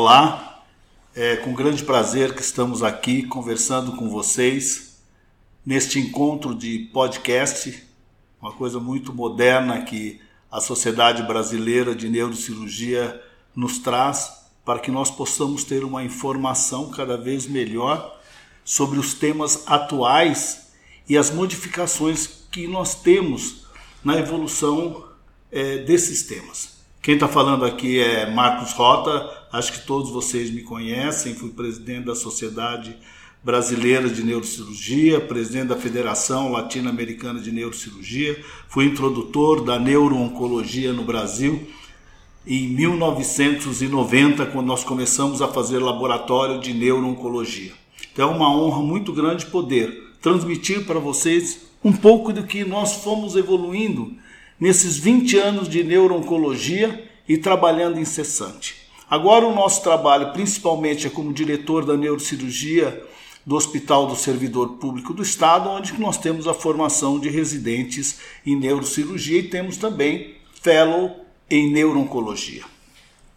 Olá, é com grande prazer que estamos aqui conversando com vocês neste encontro de podcast, uma coisa muito moderna que a Sociedade Brasileira de Neurocirurgia nos traz para que nós possamos ter uma informação cada vez melhor sobre os temas atuais e as modificações que nós temos na evolução é, desses temas. Quem está falando aqui é Marcos Rota, acho que todos vocês me conhecem, fui presidente da Sociedade brasileira de neurocirurgia, presidente da Federação Latino-Americana de Neurocirurgia, fui introdutor da neurooncologia no Brasil em 1990, quando nós começamos a fazer laboratório de neurooncologia. Então é uma honra muito grande poder transmitir para vocês um pouco do que nós fomos evoluindo nesses 20 anos de neurooncologia e trabalhando incessante. Agora o nosso trabalho, principalmente, é como diretor da neurocirurgia do Hospital do Servidor Público do Estado, onde nós temos a formação de residentes em neurocirurgia e temos também fellow em neurooncologia.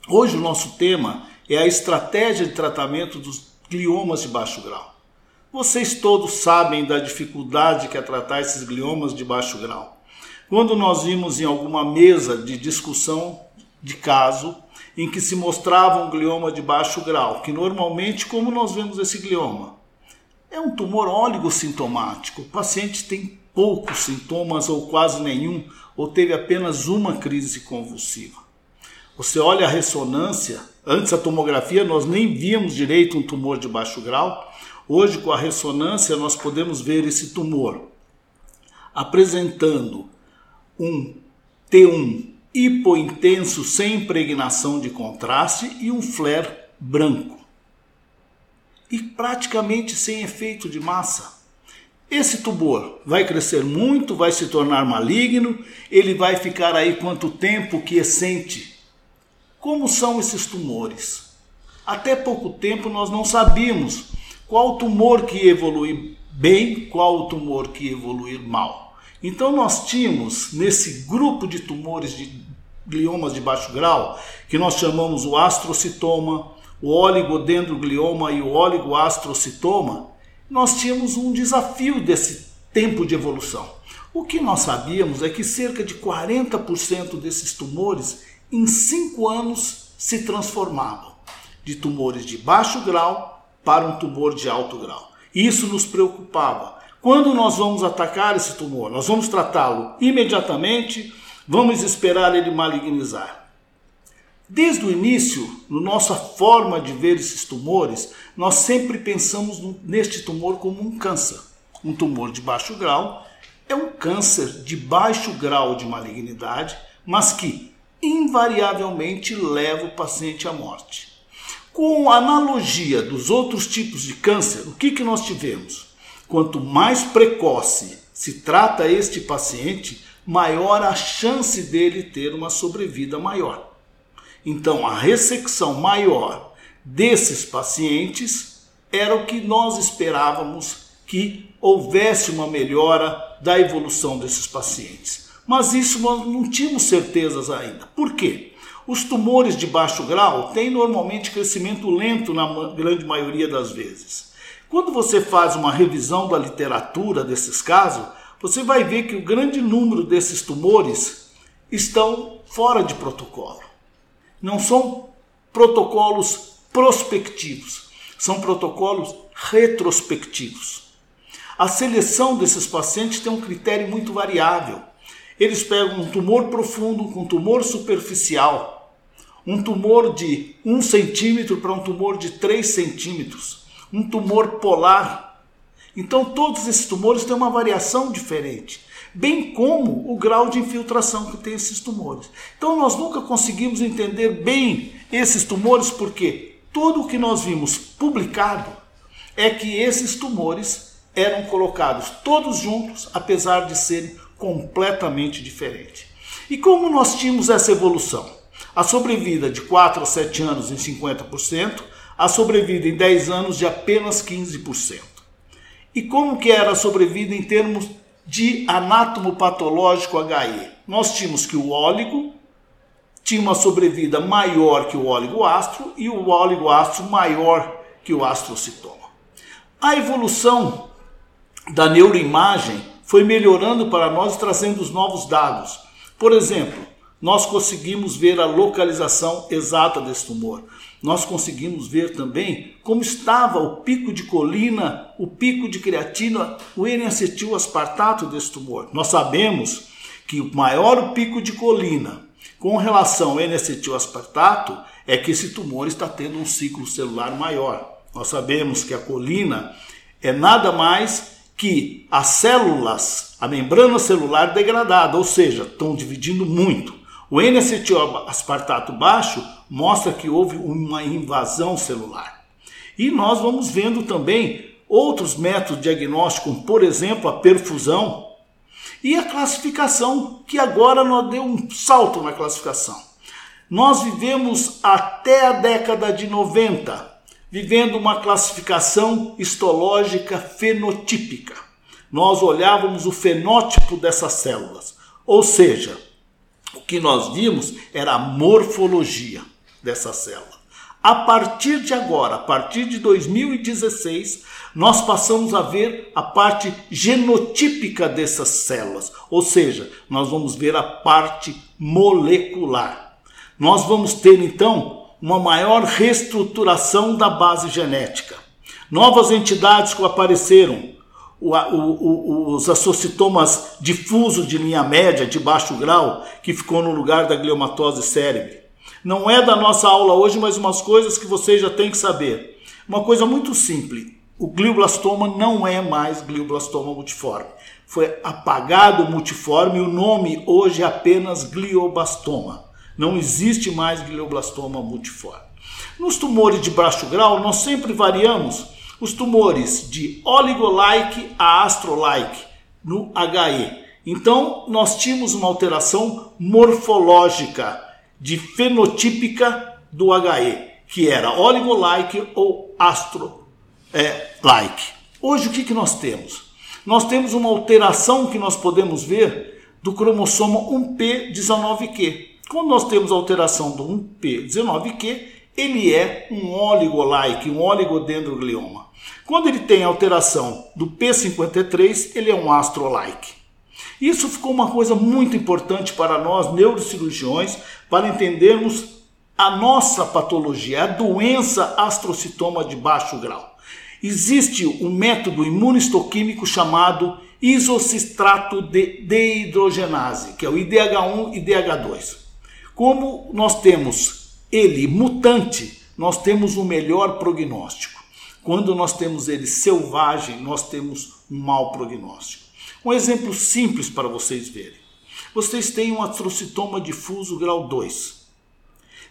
Hoje o nosso tema é a estratégia de tratamento dos gliomas de baixo grau. Vocês todos sabem da dificuldade que é tratar esses gliomas de baixo grau. Quando nós vimos em alguma mesa de discussão de caso em que se mostrava um glioma de baixo grau, que normalmente como nós vemos esse glioma? É um tumor oligossintomático. O paciente tem poucos sintomas ou quase nenhum, ou teve apenas uma crise convulsiva. Você olha a ressonância, antes a tomografia nós nem víamos direito um tumor de baixo grau. Hoje, com a ressonância, nós podemos ver esse tumor apresentando um T1 hipointenso sem impregnação de contraste e um flare branco e praticamente sem efeito de massa. Esse tumor vai crescer muito, vai se tornar maligno, ele vai ficar aí quanto tempo quiescente. Como são esses tumores? Até pouco tempo nós não sabíamos qual tumor que ia evoluir bem, qual tumor que ia evoluir mal. Então nós tínhamos nesse grupo de tumores de gliomas de baixo grau, que nós chamamos o astrocitoma, o oligodendroglioma e o oligoastrocitoma, nós tínhamos um desafio desse tempo de evolução. O que nós sabíamos é que cerca de 40% desses tumores em 5 anos se transformavam de tumores de baixo grau para um tumor de alto grau. Isso nos preocupava. Quando nós vamos atacar esse tumor? Nós vamos tratá-lo imediatamente, vamos esperar ele malignizar. Desde o início, na nossa forma de ver esses tumores, nós sempre pensamos neste tumor como um câncer. Um tumor de baixo grau é um câncer de baixo grau de malignidade, mas que invariavelmente leva o paciente à morte. Com analogia dos outros tipos de câncer, o que, que nós tivemos? Quanto mais precoce se trata este paciente, maior a chance dele ter uma sobrevida maior. Então, a ressecção maior desses pacientes era o que nós esperávamos que houvesse uma melhora da evolução desses pacientes. Mas isso nós não tínhamos certezas ainda. Por quê? Os tumores de baixo grau têm normalmente crescimento lento na grande maioria das vezes. Quando você faz uma revisão da literatura desses casos, você vai ver que o grande número desses tumores estão fora de protocolo. Não são protocolos prospectivos, são protocolos retrospectivos. A seleção desses pacientes tem um critério muito variável. Eles pegam um tumor profundo com tumor superficial, um tumor de 1 centímetro para um tumor de 3 centímetros, um tumor polar. Então, todos esses tumores têm uma variação diferente bem como o grau de infiltração que tem esses tumores. Então nós nunca conseguimos entender bem esses tumores porque tudo o que nós vimos publicado é que esses tumores eram colocados todos juntos, apesar de serem completamente diferentes. E como nós tínhamos essa evolução? A sobrevida de 4 a 7 anos em 50%, a sobrevida em 10 anos de apenas 15%. E como que era a sobrevida em termos de anátomo patológico HE? Nós tínhamos que o óligo tinha uma sobrevida maior que o óligo-astro e o óligo-astro maior que o astrocitoma. A evolução da neuroimagem foi melhorando para nós trazendo os novos dados. Por exemplo, nós conseguimos ver a localização exata desse tumor. Nós conseguimos ver também como estava o pico de colina, o pico de creatina, o N-acetil aspartato desse tumor. Nós sabemos que o maior pico de colina com relação ao N-acetil aspartato é que esse tumor está tendo um ciclo celular maior. Nós sabemos que a colina é nada mais que as células, a membrana celular degradada, ou seja, estão dividindo muito. O N-acetil aspartato baixo mostra que houve uma invasão celular. E nós vamos vendo também outros métodos diagnósticos, por exemplo, a perfusão e a classificação, que agora nós deu um salto na classificação. Nós vivemos até a década de 90 vivendo uma classificação histológica fenotípica. Nós olhávamos o fenótipo dessas células, ou seja, o que nós vimos era a morfologia dessa célula. A partir de agora, a partir de 2016, nós passamos a ver a parte genotípica dessas células, ou seja, nós vamos ver a parte molecular. Nós vamos ter então uma maior reestruturação da base genética. Novas entidades que apareceram, o, o, os associtomas difusos de linha média, de baixo grau, que ficou no lugar da gliomatose cérebro. Não é da nossa aula hoje, mas umas coisas que vocês já têm que saber. Uma coisa muito simples: o glioblastoma não é mais glioblastoma multiforme. Foi apagado o multiforme e o nome hoje é apenas glioblastoma. Não existe mais glioblastoma multiforme. Nos tumores de baixo grau, nós sempre variamos os tumores de oligo-like a astro-like no HE. Então, nós tínhamos uma alteração morfológica de fenotípica do HE, que era oligo-like ou astro-like. É, Hoje, o que, que nós temos? Nós temos uma alteração que nós podemos ver do cromossomo 1P19Q. Quando nós temos a alteração do 1P19Q, ele é um oligo-like, um oligodendroglioma. Quando ele tem alteração do P53, ele é um astro-like. Isso ficou uma coisa muito importante para nós neurocirurgiões, para entendermos a nossa patologia, a doença astrocitoma de baixo grau. Existe um método imunistoquímico chamado isocistrato de dehidrogenase, que é o IDH1 e IDH2. Como nós temos ele mutante, nós temos um melhor prognóstico. Quando nós temos ele selvagem, nós temos um mau prognóstico. Um exemplo simples para vocês verem. Vocês têm um astrocitoma difuso grau 2.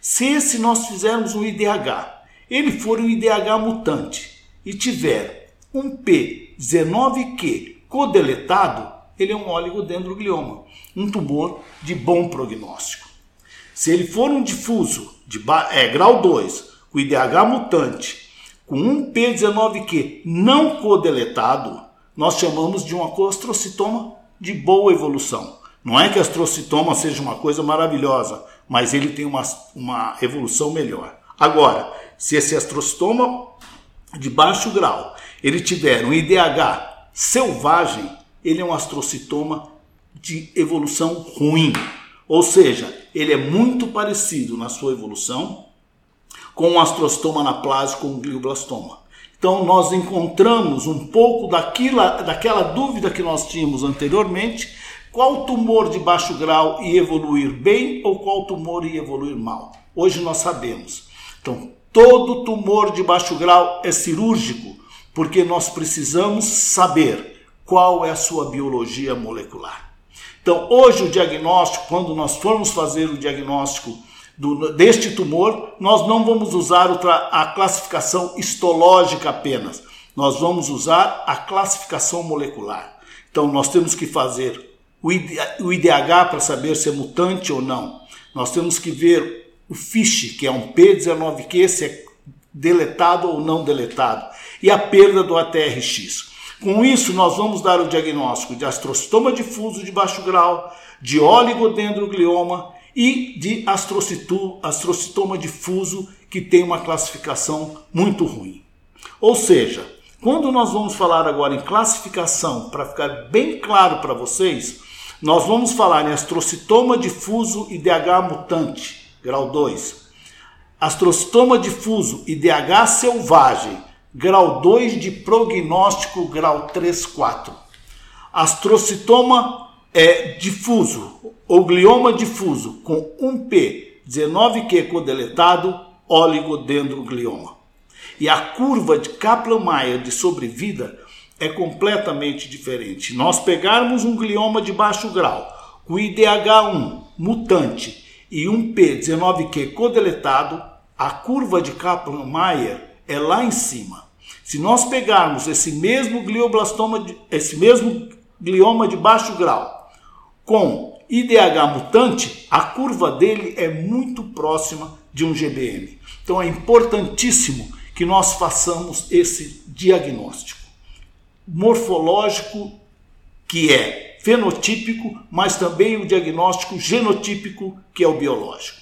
Se esse nós fizermos um IDH, ele for um IDH mutante e tiver um P19Q codeletado, ele é um oligodendroglioma, um tumor de bom prognóstico. Se ele for um difuso de é, grau 2, com IDH mutante, com um P19Q não codeletado, nós chamamos de um astrocitoma de boa evolução. Não é que astrocitoma seja uma coisa maravilhosa, mas ele tem uma, uma evolução melhor. Agora, se esse astrocitoma de baixo grau ele tiver um IDH selvagem, ele é um astrocitoma de evolução ruim. Ou seja, ele é muito parecido na sua evolução com o astrostoma anaplásico com o glioblastoma. Então nós encontramos um pouco daquela, dúvida que nós tínhamos anteriormente, qual tumor de baixo grau ia evoluir bem ou qual tumor ia evoluir mal. Hoje nós sabemos. Então, todo tumor de baixo grau é cirúrgico, porque nós precisamos saber qual é a sua biologia molecular. Então, hoje o diagnóstico, quando nós formos fazer o diagnóstico do, deste tumor, nós não vamos usar a classificação histológica apenas, nós vamos usar a classificação molecular. Então, nós temos que fazer o IDH para saber se é mutante ou não. Nós temos que ver o FISH, que é um P19Q, se é deletado ou não deletado, e a perda do ATRX. Com isso, nós vamos dar o diagnóstico de astrocitoma difuso de baixo grau, de oligodendroglioma e de astrocitoma difuso, que tem uma classificação muito ruim. Ou seja, quando nós vamos falar agora em classificação, para ficar bem claro para vocês, nós vamos falar em astrocitoma difuso e DH mutante, grau 2. Astrocitoma difuso e DH selvagem, grau 2 de prognóstico, grau 3, 4. Astrocitoma é, difuso ou glioma difuso com 1P, 19Q codeletado, oligodendroglioma. E a curva de Kaplan-Meier de sobrevida é completamente diferente. Nós pegarmos um glioma de baixo grau, com IDH1 mutante e um P19Q codeletado, a curva de Kaplan-Meier é lá em cima. Se nós pegarmos esse mesmo glioblastoma, esse mesmo glioma de baixo grau com IDH mutante, a curva dele é muito próxima de um GBM. Então é importantíssimo que nós façamos esse diagnóstico morfológico, que é fenotípico, mas também o diagnóstico genotípico, que é o biológico.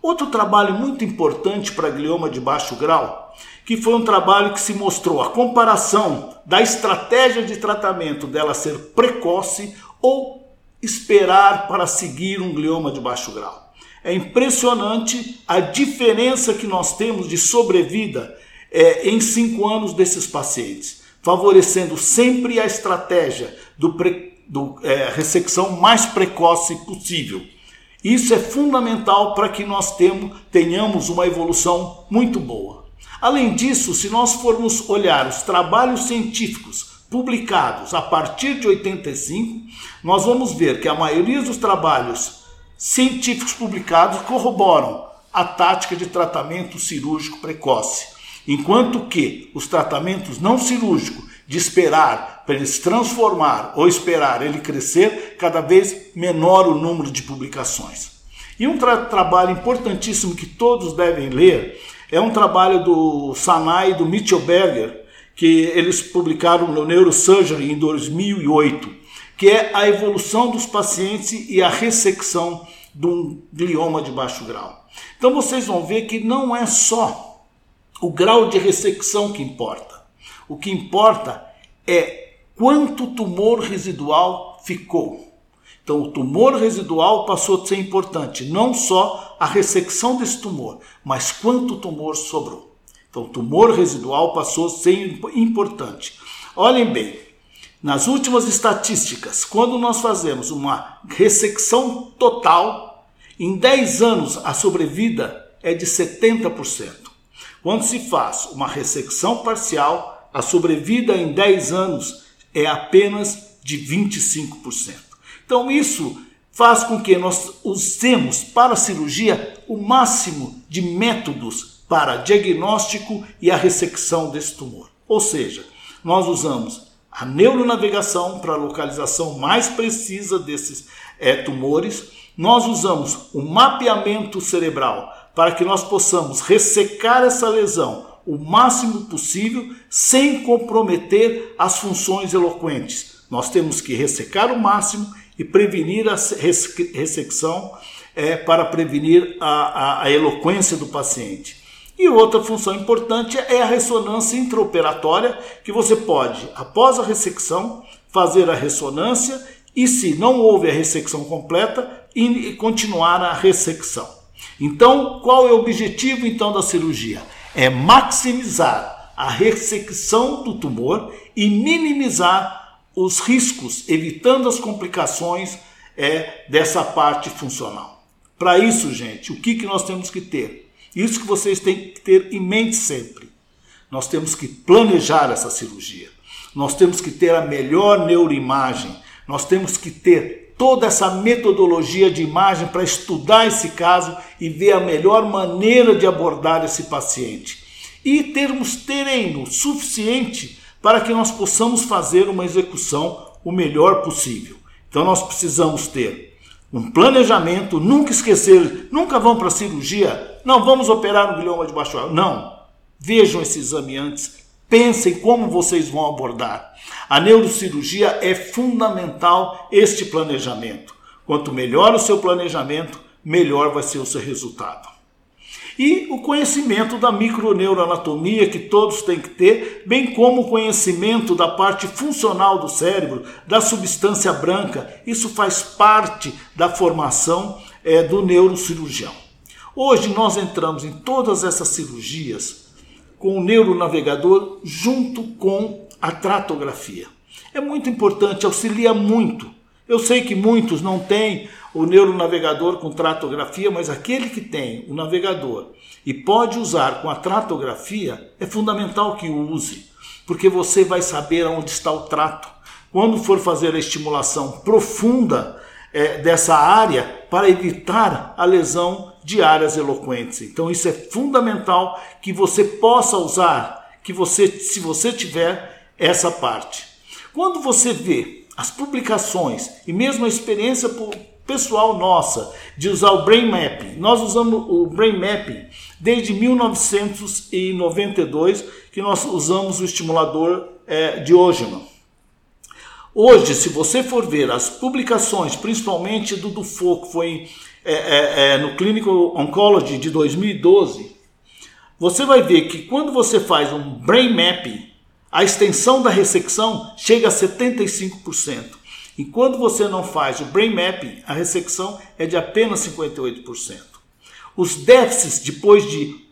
Outro trabalho muito importante para glioma de baixo grau, que foi um trabalho que se mostrou a comparação da estratégia de tratamento dela ser precoce ou esperar para seguir um glioma de baixo grau. É impressionante a diferença que nós temos de sobrevida é, em cinco anos desses pacientes favorecendo sempre a estratégia do, pre, do é, ressecção mais precoce possível. Isso é fundamental para que nós temos, tenhamos uma evolução muito boa. Além disso, se nós formos olhar os trabalhos científicos publicados a partir de 85, nós vamos ver que a maioria dos trabalhos científicos publicados corroboram a tática de tratamento cirúrgico precoce. Enquanto que os tratamentos não cirúrgicos, de esperar para ele se transformar ou esperar ele crescer, cada vez menor o número de publicações. E um tra trabalho importantíssimo que todos devem ler é um trabalho do Sanai e do Mitchell Berger, que eles publicaram no Neurosurgery em 2008, que é a evolução dos pacientes e a ressecção de um glioma de baixo grau. Então vocês vão ver que não é só o grau de ressecção que importa. O que importa é quanto tumor residual ficou. Então, o tumor residual passou a ser importante, não só a ressecção desse tumor, mas quanto tumor sobrou. Então, tumor residual passou a ser importante. Olhem bem, nas últimas estatísticas, quando nós fazemos uma ressecção total, em 10 anos a sobrevida é de 70%. Quando se faz uma ressecção parcial, a sobrevida em 10 anos é apenas de 25%. Então, isso faz com que nós usemos para a cirurgia o máximo de métodos para diagnóstico e a ressecção desse tumor. Ou seja, nós usamos a neuronavegação para a localização mais precisa desses é, tumores, nós usamos o mapeamento cerebral para que nós possamos ressecar essa lesão o máximo possível sem comprometer as funções eloquentes. Nós temos que ressecar o máximo e prevenir a ressecção é, para prevenir a, a, a eloquência do paciente. E outra função importante é a ressonância intraoperatória, que você pode, após a ressecção, fazer a ressonância e, se não houve a ressecção completa, continuar a ressecção. Então, qual é o objetivo então da cirurgia? É maximizar a ressecção do tumor e minimizar os riscos, evitando as complicações é, dessa parte funcional. Para isso, gente, o que, que nós temos que ter? Isso que vocês têm que ter em mente sempre. Nós temos que planejar essa cirurgia. Nós temos que ter a melhor neuroimagem. Nós temos que ter toda essa metodologia de imagem para estudar esse caso e ver a melhor maneira de abordar esse paciente. E termos treino suficiente para que nós possamos fazer uma execução o melhor possível. Então nós precisamos ter um planejamento, nunca esquecer, nunca vão para a cirurgia, não vamos operar no glioma de baixo Não. Vejam esse exame antes, pensem como vocês vão abordar. A neurocirurgia é fundamental este planejamento. Quanto melhor o seu planejamento, melhor vai ser o seu resultado e o conhecimento da microneuroanatomia que todos têm que ter, bem como o conhecimento da parte funcional do cérebro, da substância branca. Isso faz parte da formação é, do neurocirurgião. Hoje nós entramos em todas essas cirurgias com o neuronavegador junto com a tratografia. É muito importante, auxilia muito. Eu sei que muitos não têm o neuronavegador com tratografia, mas aquele que tem o navegador e pode usar com a tratografia, é fundamental que o use, porque você vai saber onde está o trato. Quando for fazer a estimulação profunda é, dessa área para evitar a lesão de áreas eloquentes. Então isso é fundamental que você possa usar, que você, se você tiver essa parte. Quando você vê as publicações e mesmo a experiência pessoal nossa de usar o Brain Mapping. Nós usamos o Brain Mapping desde 1992 que nós usamos o estimulador é, Diógeno. Hoje, se você for ver as publicações, principalmente do Dufour, que foi é, é, é, no Clinical Oncology de 2012, você vai ver que quando você faz um Brain Mapping, a extensão da ressecção chega a 75%. E quando você não faz o brain mapping, a ressecção é de apenas 58%. Os déficits depois de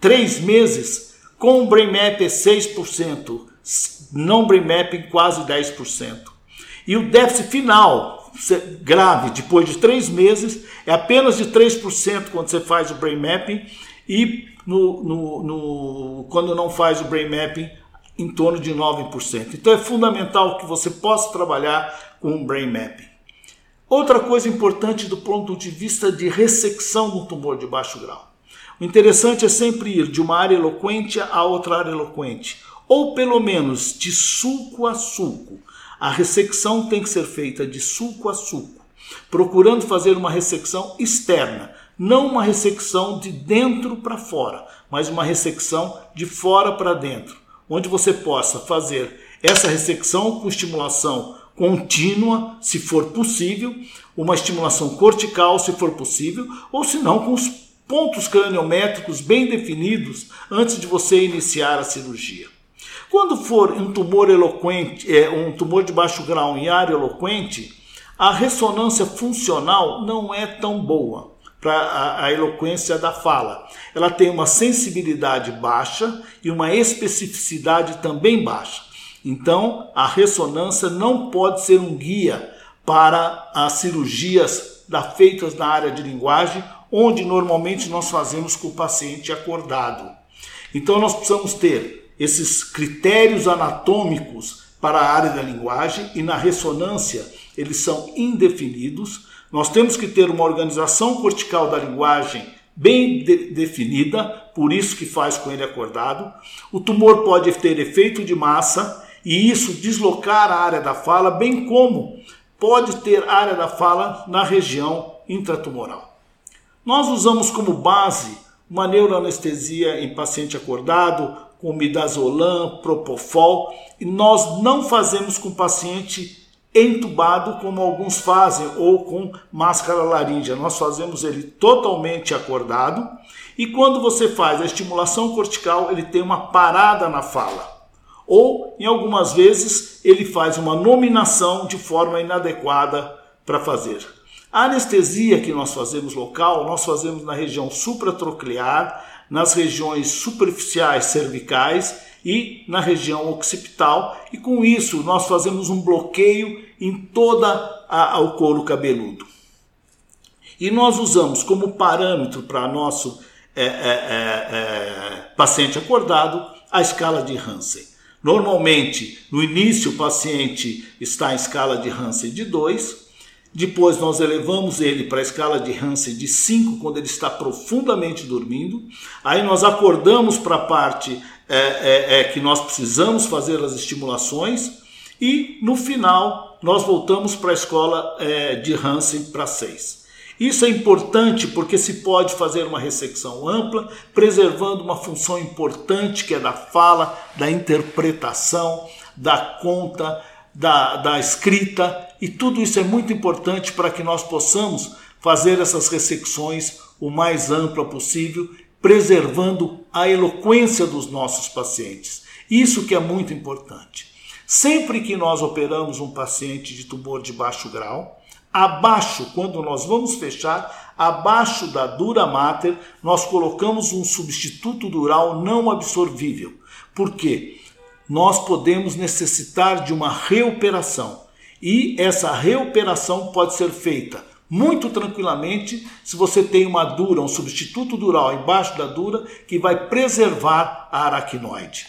três meses, com o brain map é 6%, não brain mapping quase 10%. E o déficit final, grave, depois de três meses, é apenas de 3% quando você faz o brain mapping e no, no, no, quando não faz o brain mapping, em torno de 9%. Então é fundamental que você possa trabalhar com um brain mapping. Outra coisa importante do ponto de vista de ressecção do tumor de baixo grau. O interessante é sempre ir de uma área eloquente a outra área eloquente, ou pelo menos de sulco a sulco. A ressecção tem que ser feita de sulco a sulco, procurando fazer uma ressecção externa, não uma ressecção de dentro para fora, mas uma ressecção de fora para dentro onde você possa fazer essa ressecção com estimulação contínua, se for possível, uma estimulação cortical, se for possível, ou se não, com os pontos craniométricos bem definidos antes de você iniciar a cirurgia. Quando for um tumor eloquente, é, um tumor de baixo grau em área eloquente, a ressonância funcional não é tão boa para a, a, eloquência da fala. Ela tem uma sensibilidade baixa e uma especificidade também baixa. Então, a ressonância não pode ser um guia para as cirurgias da, feitas na área de linguagem, onde normalmente nós fazemos com o paciente acordado. Então, nós precisamos ter esses critérios anatômicos para a área da linguagem e na ressonância eles são indefinidos nós temos que ter uma organização cortical da linguagem bem de definida, por isso que faz com ele acordado. O tumor pode ter efeito de massa e isso deslocar a área da fala, bem como pode ter área da fala na região intratumoral. Nós usamos como base uma neuroanestesia em paciente acordado, com midazolam, propofol, e nós não fazemos com paciente entubado como alguns fazem ou com máscara laríngea. Nós fazemos ele totalmente acordado e quando você faz a estimulação cortical, ele tem uma parada na fala. Ou em algumas vezes ele faz uma nominação de forma inadequada para fazer. A anestesia que nós fazemos local, nós fazemos na região supratroclear, nas regiões superficiais cervicais e na região occipital, e com isso nós fazemos um bloqueio em toda a, o couro cabeludo. E nós usamos como parâmetro para nosso é, é, é, é, paciente acordado a escala de Hansen. Normalmente, no início, o paciente está em escala de Hansen de 2, Depois nós elevamos ele para a escala de Hansen de 5 quando ele está profundamente dormindo. Aí nós acordamos para a parte é, é, é, que nós precisamos fazer as estimulações. E no final nós voltamos para a escola é, de Hansen para 6. Isso é importante porque se pode fazer uma ressecção ampla, preservando uma função importante que é da fala, da interpretação, da conta, da, da escrita, e tudo isso é muito importante para que nós possamos fazer essas ressecções o mais ampla possível, preservando a eloquência dos nossos pacientes. Isso que é muito importante. Sempre que nós operamos um paciente de tumor de baixo grau, Abaixo, quando nós vamos fechar, abaixo da dura mater, nós colocamos um substituto dural não absorvível. Por quê? Nós podemos necessitar de uma reoperação. E essa reoperação pode ser feita muito tranquilamente se você tem uma dura, um substituto dural embaixo da dura que vai preservar a aracnoide.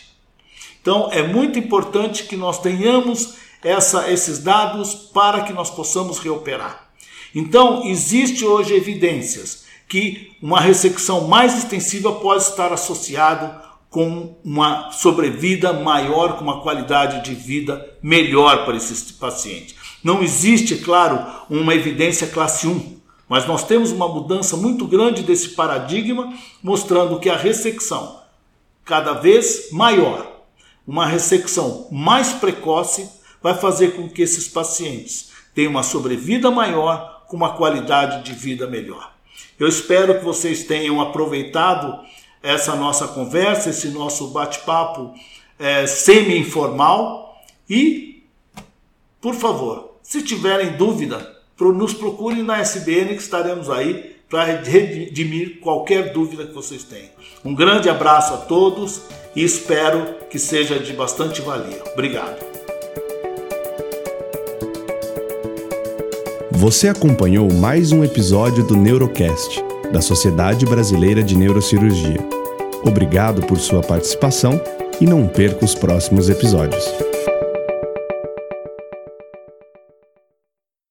Então é muito importante que nós tenhamos essa, esses dados para que nós possamos reoperar. Então, existe hoje evidências que uma ressecção mais extensiva pode estar associado com uma sobrevida maior, com uma qualidade de vida melhor para esse paciente. Não existe, claro, uma evidência classe 1, mas nós temos uma mudança muito grande desse paradigma, mostrando que a ressecção cada vez maior, uma ressecção mais precoce, vai fazer com que esses pacientes tenham uma sobrevida maior, com uma qualidade de vida melhor. Eu espero que vocês tenham aproveitado essa nossa conversa, esse nosso bate-papo é, semi-informal e, por favor, se tiverem dúvida, nos procurem na SBN que estaremos aí para redimir qualquer dúvida que vocês tenham. Um grande abraço a todos e espero que seja de bastante valia. Obrigado. Você acompanhou mais um episódio do Neurocast, da Sociedade Brasileira de Neurocirurgia. Obrigado por sua participação e não perca os próximos episódios.